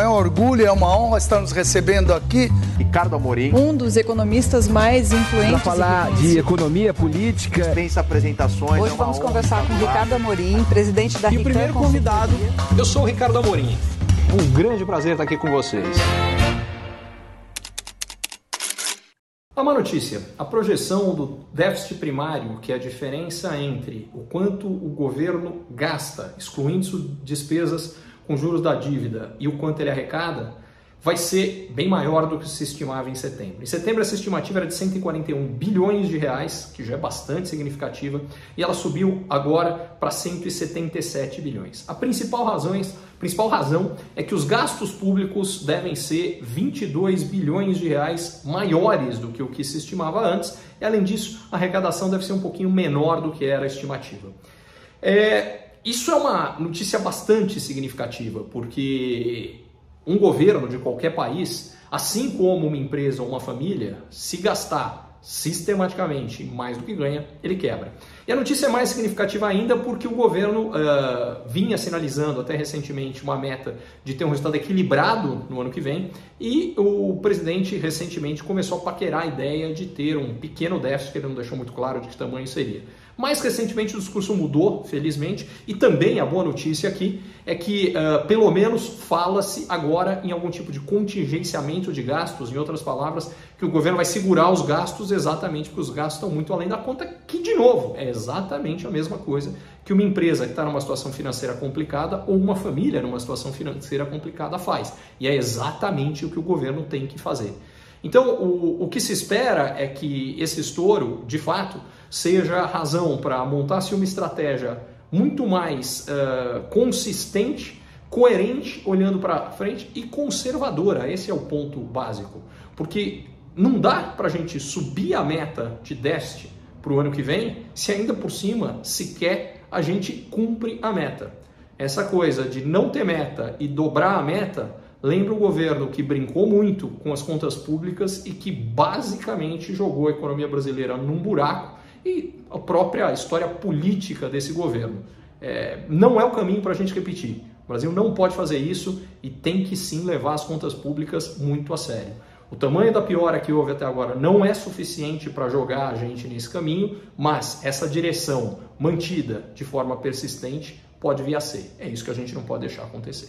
É um orgulho, é uma honra estar nos recebendo aqui. Ricardo Amorim. Um dos economistas mais influentes. Para falar de economia política. Dispensa apresentações. Hoje é vamos conversar com Ricardo Amorim, presidente da E o primeiro convidado, eu sou o Ricardo Amorim. Um grande prazer estar aqui com vocês. Há uma notícia: a projeção do déficit primário, que é a diferença entre o quanto o governo gasta, excluindo despesas com juros da dívida, e o quanto ele arrecada, vai ser bem maior do que se estimava em setembro. Em setembro essa estimativa era de 141 bilhões de reais, que já é bastante significativa, e ela subiu agora para 177 bilhões. A principal razão, principal razão é que os gastos públicos devem ser 22 bilhões de reais maiores do que o que se estimava antes, e além disso, a arrecadação deve ser um pouquinho menor do que era a estimativa. É, isso é uma notícia bastante significativa, porque um governo de qualquer país, assim como uma empresa ou uma família, se gastar sistematicamente mais do que ganha, ele quebra. E a notícia é mais significativa ainda porque o governo uh, vinha sinalizando até recentemente uma meta de ter um resultado equilibrado no ano que vem e o presidente recentemente começou a paquerar a ideia de ter um pequeno déficit, ele não deixou muito claro de que tamanho seria. Mais recentemente o discurso mudou, felizmente, e também a boa notícia aqui é que uh, pelo menos fala-se agora em algum tipo de contingenciamento de gastos, em outras palavras, que o governo vai segurar os gastos exatamente porque os gastos estão muito além da conta, que de novo é exatamente a mesma coisa que uma empresa que está numa situação financeira complicada ou uma família numa situação financeira complicada faz. E é exatamente o que o governo tem que fazer. Então, o, o que se espera é que esse estouro, de fato, seja a razão para montar-se uma estratégia muito mais uh, consistente, coerente, olhando para frente e conservadora. Esse é o ponto básico. Porque não dá para a gente subir a meta de déficit para o ano que vem se ainda por cima sequer a gente cumpre a meta. Essa coisa de não ter meta e dobrar a meta lembra o governo que brincou muito com as contas públicas e que basicamente jogou a economia brasileira num buraco e a própria história política desse governo. É, não é o caminho para a gente repetir. O Brasil não pode fazer isso e tem que sim levar as contas públicas muito a sério. O tamanho da piora que houve até agora não é suficiente para jogar a gente nesse caminho, mas essa direção mantida de forma persistente pode vir a ser. É isso que a gente não pode deixar acontecer.